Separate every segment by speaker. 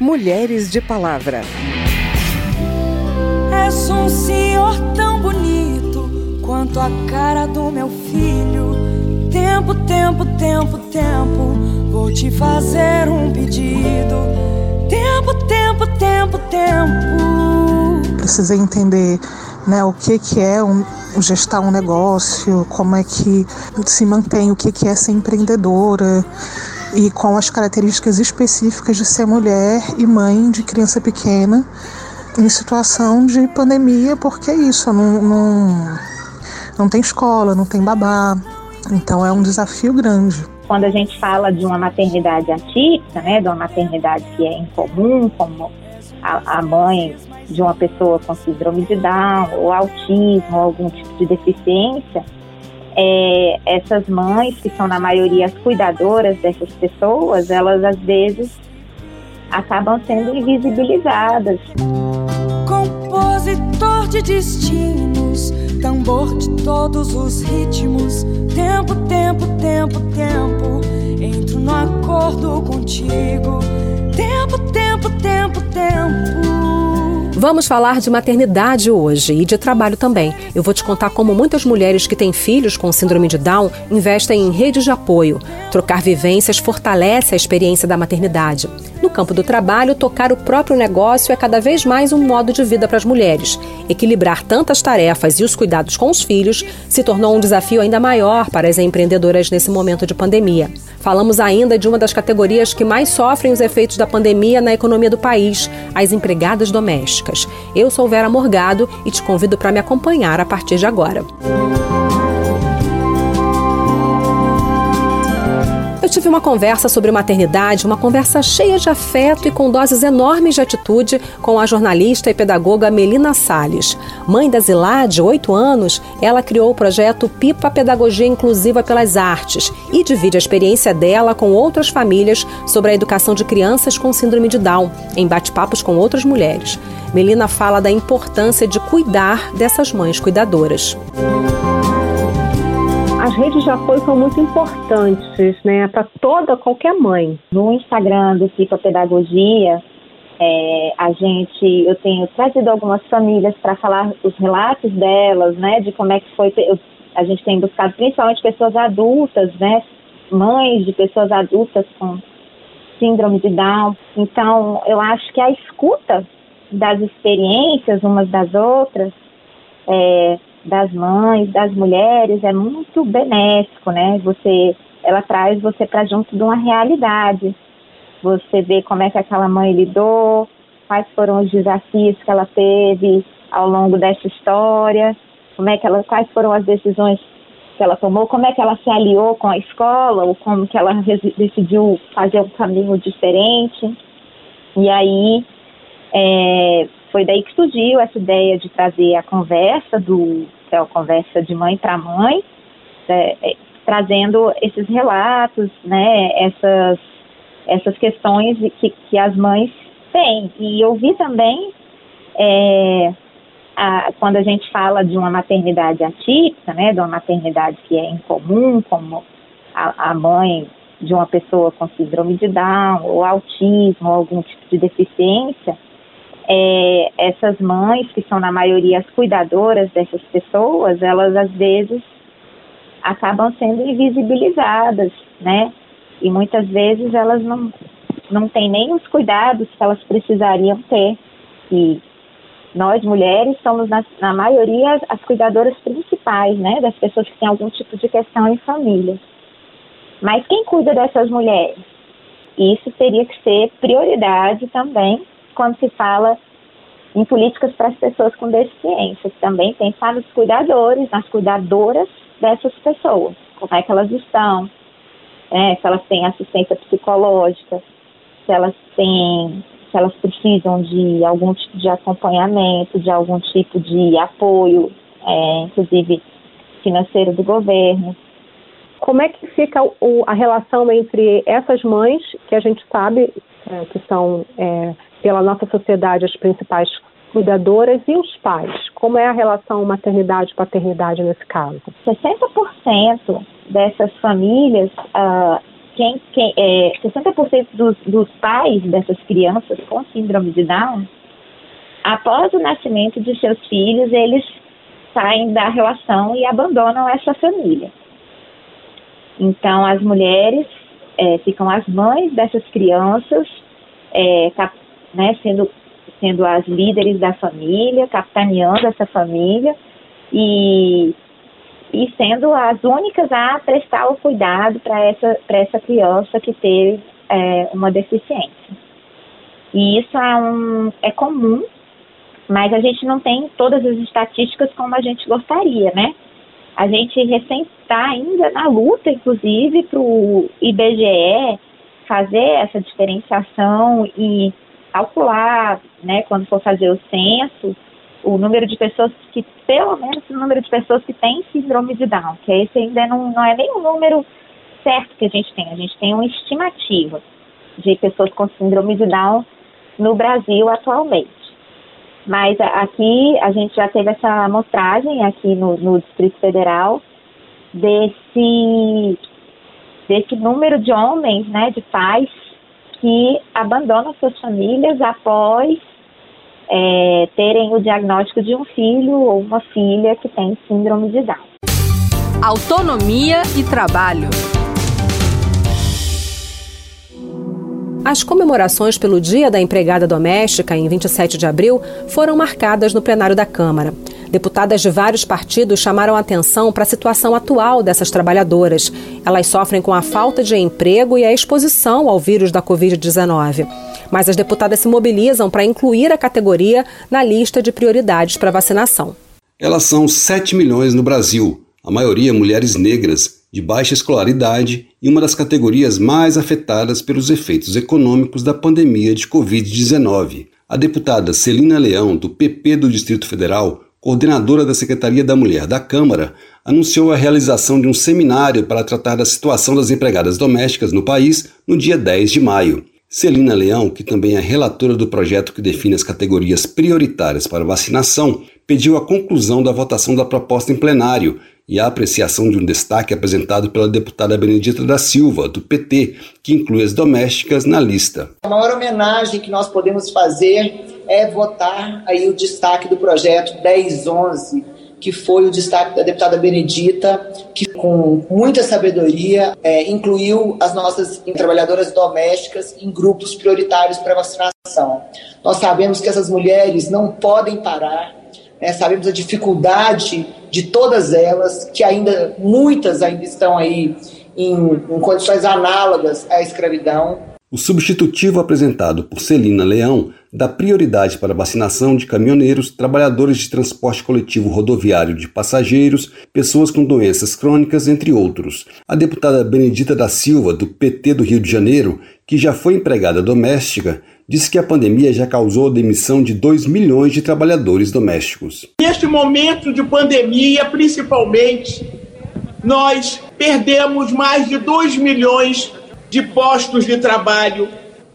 Speaker 1: Mulheres de Palavra.
Speaker 2: És um senhor tão bonito quanto a cara do meu filho. Tempo, tempo, tempo, tempo, vou te fazer um pedido. Tempo, tempo, tempo, tempo.
Speaker 3: Precisei entender né, o que, que é um, gestar um negócio, como é que se mantém, o que, que é ser empreendedora e com as características específicas de ser mulher e mãe de criança pequena em situação de pandemia, porque é isso, não, não, não tem escola, não tem babá, então é um desafio grande.
Speaker 4: Quando a gente fala de uma maternidade atípica, né, de uma maternidade que é incomum, como a, a mãe de uma pessoa com síndrome de Down, ou autismo, ou algum tipo de deficiência, é, essas mães, que são na maioria as cuidadoras dessas pessoas, elas às vezes acabam sendo invisibilizadas.
Speaker 2: Compositor de destinos, tambor de todos os ritmos, tempo, tempo, tempo, tempo, entro no acordo contigo, tempo, tempo, tempo, tempo.
Speaker 5: Vamos falar de maternidade hoje e de trabalho também. Eu vou te contar como muitas mulheres que têm filhos com síndrome de Down investem em redes de apoio. Trocar vivências fortalece a experiência da maternidade. No campo do trabalho, tocar o próprio negócio é cada vez mais um modo de vida para as mulheres. Equilibrar tantas tarefas e os cuidados com os filhos se tornou um desafio ainda maior para as empreendedoras nesse momento de pandemia. Falamos ainda de uma das categorias que mais sofrem os efeitos da pandemia na economia do país, as empregadas domésticas. Eu sou Vera Morgado e te convido para me acompanhar a partir de agora. Eu tive uma conversa sobre maternidade, uma conversa cheia de afeto e com doses enormes de atitude com a jornalista e pedagoga Melina Sales. Mãe da Zilá, de 8 anos, ela criou o projeto Pipa Pedagogia Inclusiva pelas Artes e divide a experiência dela com outras famílias sobre a educação de crianças com síndrome de Down, em bate-papos com outras mulheres. Melina fala da importância de cuidar dessas mães cuidadoras.
Speaker 6: As redes de apoio são muito importantes, né, para toda qualquer mãe.
Speaker 4: No Instagram do Psicopedagogia, é, a gente, eu tenho trazido algumas famílias para falar os relatos delas, né, de como é que foi. Eu, a gente tem buscado principalmente pessoas adultas, né, mães de pessoas adultas com síndrome de Down. Então, eu acho que a escuta das experiências umas das outras, é, das mães, das mulheres, é muito benéfico, né? Você, ela traz você para junto de uma realidade. Você vê como é que aquela mãe lidou, quais foram os desafios que ela teve ao longo dessa história, como é que ela, quais foram as decisões que ela tomou, como é que ela se aliou com a escola, ou como que ela decidiu fazer um caminho diferente. E aí é, foi daí que surgiu essa ideia de trazer a conversa do que é a conversa de mãe para mãe, é, é, trazendo esses relatos, né, essas essas questões que, que as mães têm. E eu vi também é, a, quando a gente fala de uma maternidade atípica, né, de uma maternidade que é incomum, como a, a mãe de uma pessoa com síndrome de Down, ou autismo, ou algum tipo de deficiência, é, essas mães, que são na maioria as cuidadoras dessas pessoas, elas às vezes acabam sendo invisibilizadas, né? E muitas vezes elas não, não têm nem os cuidados que elas precisariam ter. E nós, mulheres, somos, na, na maioria, as cuidadoras principais, né? Das pessoas que têm algum tipo de questão em família. Mas quem cuida dessas mulheres? Isso teria que ser prioridade também quando se fala em políticas para as pessoas com deficiência. Também pensar nos cuidadores, nas cuidadoras dessas pessoas. Como é que elas estão, é, se elas têm assistência psicológica, se elas têm, se elas precisam de algum tipo de acompanhamento, de algum tipo de apoio, é, inclusive financeiro do governo.
Speaker 6: Como é que fica o, a relação entre essas mães, que a gente sabe é, que são é, pela nossa sociedade as principais cuidadoras e os pais? Como é a relação maternidade-paternidade nesse caso?
Speaker 4: 60% dessas famílias uh, quem, quem, é, 60% dos, dos pais dessas crianças com síndrome de Down, após o nascimento de seus filhos, eles saem da relação e abandonam essa família. Então, as mulheres é, ficam as mães dessas crianças, é, né, sendo, sendo as líderes da família, capitaneando essa família e, e sendo as únicas a prestar o cuidado para essa, essa criança que teve é, uma deficiência. E isso é, um, é comum, mas a gente não tem todas as estatísticas como a gente gostaria, né? A gente recém está ainda na luta, inclusive, para o IBGE fazer essa diferenciação e calcular, né, quando for fazer o censo, o número de pessoas que, pelo menos o número de pessoas que têm síndrome de Down, que esse ainda não, não é nem o número certo que a gente tem, a gente tem uma estimativa de pessoas com síndrome de Down no Brasil atualmente. Mas aqui a gente já teve essa amostragem aqui no, no Distrito Federal desse, desse número de homens, né, de pais que abandonam suas famílias após é, terem o diagnóstico de um filho ou uma filha que tem síndrome de Down.
Speaker 7: Autonomia e trabalho.
Speaker 5: As comemorações pelo Dia da Empregada Doméstica, em 27 de abril, foram marcadas no plenário da Câmara. Deputadas de vários partidos chamaram atenção para a situação atual dessas trabalhadoras. Elas sofrem com a falta de emprego e a exposição ao vírus da Covid-19. Mas as deputadas se mobilizam para incluir a categoria na lista de prioridades para vacinação.
Speaker 8: Elas são 7 milhões no Brasil, a maioria mulheres negras de baixa escolaridade e uma das categorias mais afetadas pelos efeitos econômicos da pandemia de Covid-19. A deputada Celina Leão, do PP do Distrito Federal, coordenadora da Secretaria da Mulher da Câmara, anunciou a realização de um seminário para tratar da situação das empregadas domésticas no país no dia 10 de maio. Celina Leão, que também é relatora do projeto que define as categorias prioritárias para vacinação, pediu a conclusão da votação da proposta em plenário e a apreciação de um destaque apresentado pela deputada Benedita da Silva, do PT, que inclui as domésticas na lista.
Speaker 9: A maior homenagem que nós podemos fazer é votar aí o destaque do projeto 1011, que foi o destaque da deputada Benedita, que com muita sabedoria é, incluiu as nossas trabalhadoras domésticas em grupos prioritários para vacinação. Nós sabemos que essas mulheres não podem parar, né? sabemos a dificuldade de todas elas, que ainda muitas ainda estão aí em, em condições análogas à escravidão.
Speaker 8: O substitutivo apresentado por Celina Leão dá prioridade para vacinação de caminhoneiros, trabalhadores de transporte coletivo rodoviário de passageiros, pessoas com doenças crônicas, entre outros. A deputada Benedita da Silva, do PT do Rio de Janeiro, que já foi empregada doméstica, disse que a pandemia já causou a demissão de 2 milhões de trabalhadores domésticos.
Speaker 10: Neste momento de pandemia, principalmente, nós perdemos mais de 2 milhões de postos de trabalho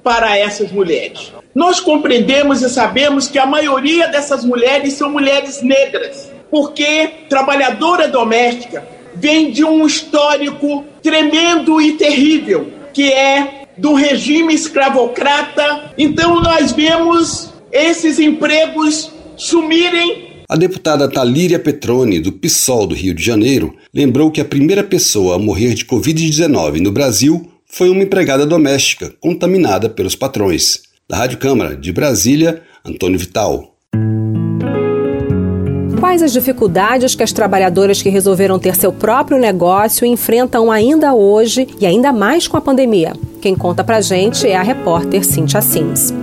Speaker 10: para essas mulheres. Nós compreendemos e sabemos que a maioria dessas mulheres são mulheres negras, porque trabalhadora doméstica vem de um histórico tremendo e terrível, que é do regime escravocrata. Então nós vemos esses empregos sumirem.
Speaker 8: A deputada Talíria Petroni, do PSOL do Rio de Janeiro, lembrou que a primeira pessoa a morrer de Covid-19 no Brasil foi uma empregada doméstica contaminada pelos patrões. Da Rádio Câmara de Brasília, Antônio Vital.
Speaker 5: Quais as dificuldades que as trabalhadoras que resolveram ter seu próprio negócio enfrentam ainda hoje e ainda mais com a pandemia? Quem conta pra gente é a repórter Cintia Sims.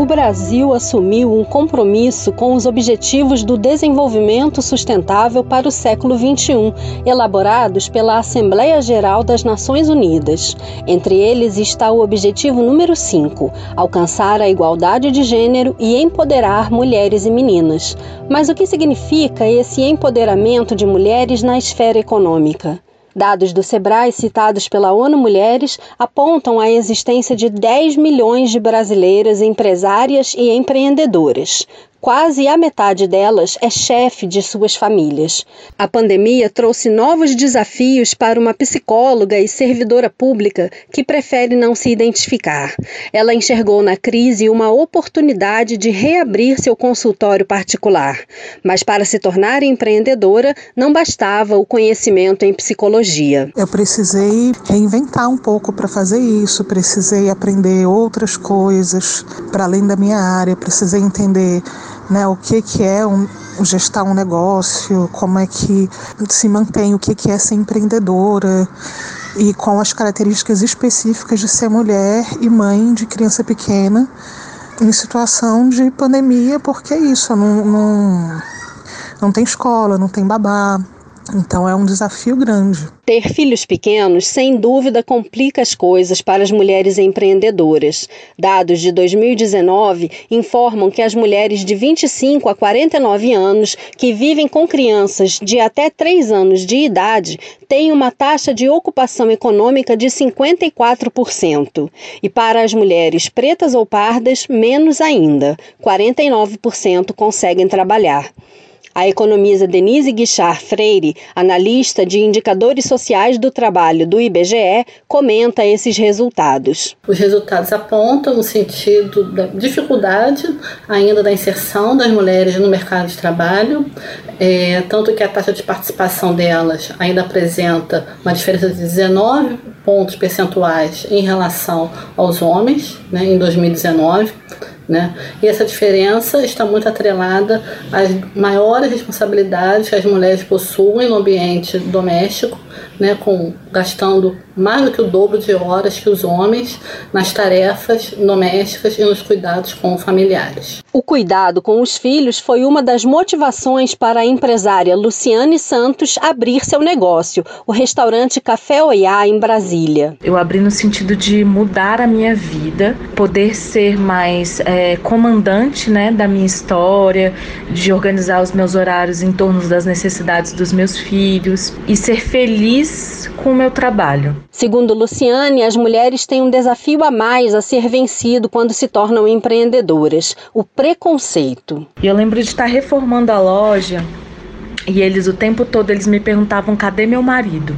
Speaker 11: O Brasil assumiu um compromisso com os Objetivos do Desenvolvimento Sustentável para o século XXI, elaborados pela Assembleia Geral das Nações Unidas. Entre eles está o objetivo número 5, alcançar a igualdade de gênero e empoderar mulheres e meninas. Mas o que significa esse empoderamento de mulheres na esfera econômica? Dados do Sebrae citados pela ONU Mulheres apontam a existência de 10 milhões de brasileiras empresárias e empreendedoras. Quase a metade delas é chefe de suas famílias. A pandemia trouxe novos desafios para uma psicóloga e servidora pública que prefere não se identificar. Ela enxergou na crise uma oportunidade de reabrir seu consultório particular. Mas para se tornar empreendedora, não bastava o conhecimento em psicologia.
Speaker 3: Eu precisei reinventar um pouco para fazer isso, precisei aprender outras coisas para além da minha área, precisei entender né, o que, que é um, gestar um negócio, como é que se mantém, o que, que é ser empreendedora e com as características específicas de ser mulher e mãe de criança pequena em situação de pandemia, porque é isso, não, não, não tem escola, não tem babá, então é um desafio grande.
Speaker 11: Ter filhos pequenos, sem dúvida, complica as coisas para as mulheres empreendedoras. Dados de 2019 informam que as mulheres de 25 a 49 anos que vivem com crianças de até 3 anos de idade têm uma taxa de ocupação econômica de 54%. E para as mulheres pretas ou pardas, menos ainda: 49% conseguem trabalhar. A economista Denise Guichard Freire, analista de indicadores sociais do trabalho do IBGE, comenta esses resultados.
Speaker 12: Os resultados apontam no sentido da dificuldade ainda da inserção das mulheres no mercado de trabalho, é, tanto que a taxa de participação delas ainda apresenta uma diferença de 19 pontos percentuais em relação aos homens né, em 2019. Né? E essa diferença está muito atrelada às maiores responsabilidades que as mulheres possuem no ambiente doméstico, né, com, gastando mais do que o dobro de horas que os homens nas tarefas domésticas e nos cuidados com familiares.
Speaker 11: O cuidado com os filhos foi uma das motivações para a empresária Luciane Santos abrir seu negócio, o restaurante Café Oiá, em Brasília.
Speaker 13: Eu abri no sentido de mudar a minha vida, poder ser mais é, comandante né, da minha história, de organizar os meus horários em torno das necessidades dos meus filhos e ser feliz com o meu trabalho.
Speaker 11: Segundo Luciane, as mulheres têm um desafio a mais a ser vencido quando se tornam empreendedoras: o preconceito.
Speaker 13: Eu lembro de estar reformando a loja e eles o tempo todo eles me perguntavam cadê meu marido.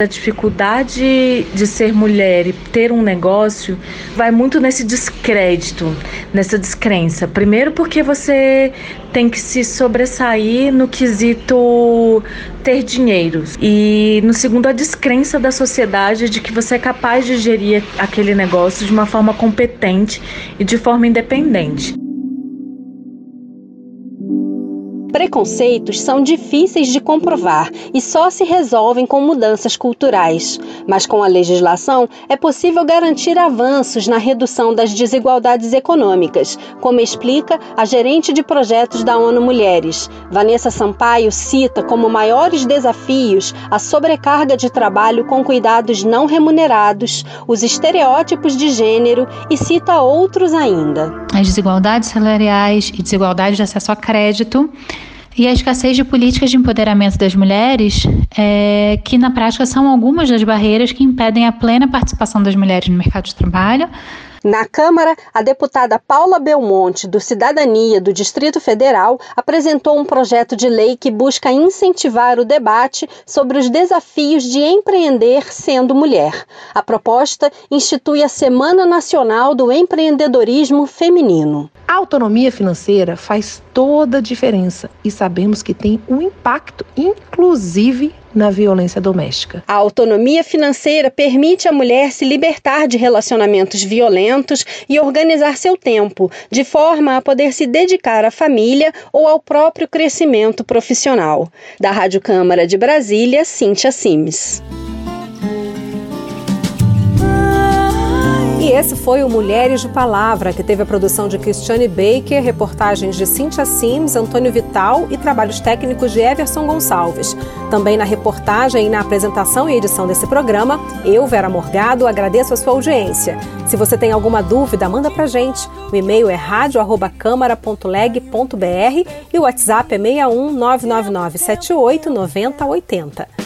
Speaker 13: A dificuldade de ser mulher e ter um negócio vai muito nesse descrédito, nessa descrença. Primeiro, porque você tem que se sobressair no quesito ter dinheiro. E no segundo, a descrença da sociedade de que você é capaz de gerir aquele negócio de uma forma competente e de forma independente.
Speaker 11: Preconceitos são difíceis de comprovar e só se resolvem com mudanças culturais. Mas com a legislação é possível garantir avanços na redução das desigualdades econômicas, como explica a gerente de projetos da ONU Mulheres. Vanessa Sampaio cita como maiores desafios a sobrecarga de trabalho com cuidados não remunerados, os estereótipos de gênero e cita outros ainda.
Speaker 14: As desigualdades salariais e desigualdade de acesso a crédito e a escassez de políticas de empoderamento das mulheres, é, que na prática são algumas das barreiras que impedem a plena participação das mulheres no mercado de trabalho,
Speaker 11: na Câmara, a deputada Paula Belmonte, do Cidadania do Distrito Federal, apresentou um projeto de lei que busca incentivar o debate sobre os desafios de empreender sendo mulher. A proposta institui a Semana Nacional do Empreendedorismo Feminino.
Speaker 15: A autonomia financeira faz toda a diferença e sabemos que tem um impacto, inclusive na violência doméstica.
Speaker 11: A autonomia financeira permite à mulher se libertar de relacionamentos violentos e organizar seu tempo, de forma a poder se dedicar à família ou ao próprio crescimento profissional. Da Rádio Câmara de Brasília, Cíntia Simes.
Speaker 5: Esse foi o Mulheres de Palavra, que teve a produção de Cristiane Baker, reportagens de Cíntia Sims, Antônio Vital e trabalhos técnicos de Everson Gonçalves. Também na reportagem e na apresentação e edição desse programa, eu, Vera Morgado, agradeço a sua audiência. Se você tem alguma dúvida, manda pra gente. O e-mail é radio@câmara.leg.br e o WhatsApp é 61 999 78 9080.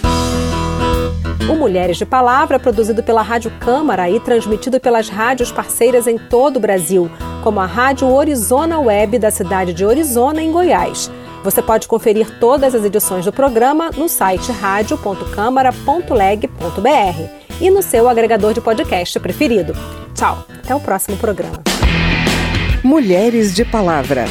Speaker 5: O Mulheres de Palavra é produzido pela Rádio Câmara e transmitido pelas rádios parceiras em todo o Brasil, como a Rádio Orizona Web da cidade de Orizona, em Goiás. Você pode conferir todas as edições do programa no site radio.câmara.leg.br e no seu agregador de podcast preferido. Tchau, até o próximo programa.
Speaker 1: Mulheres de Palavra.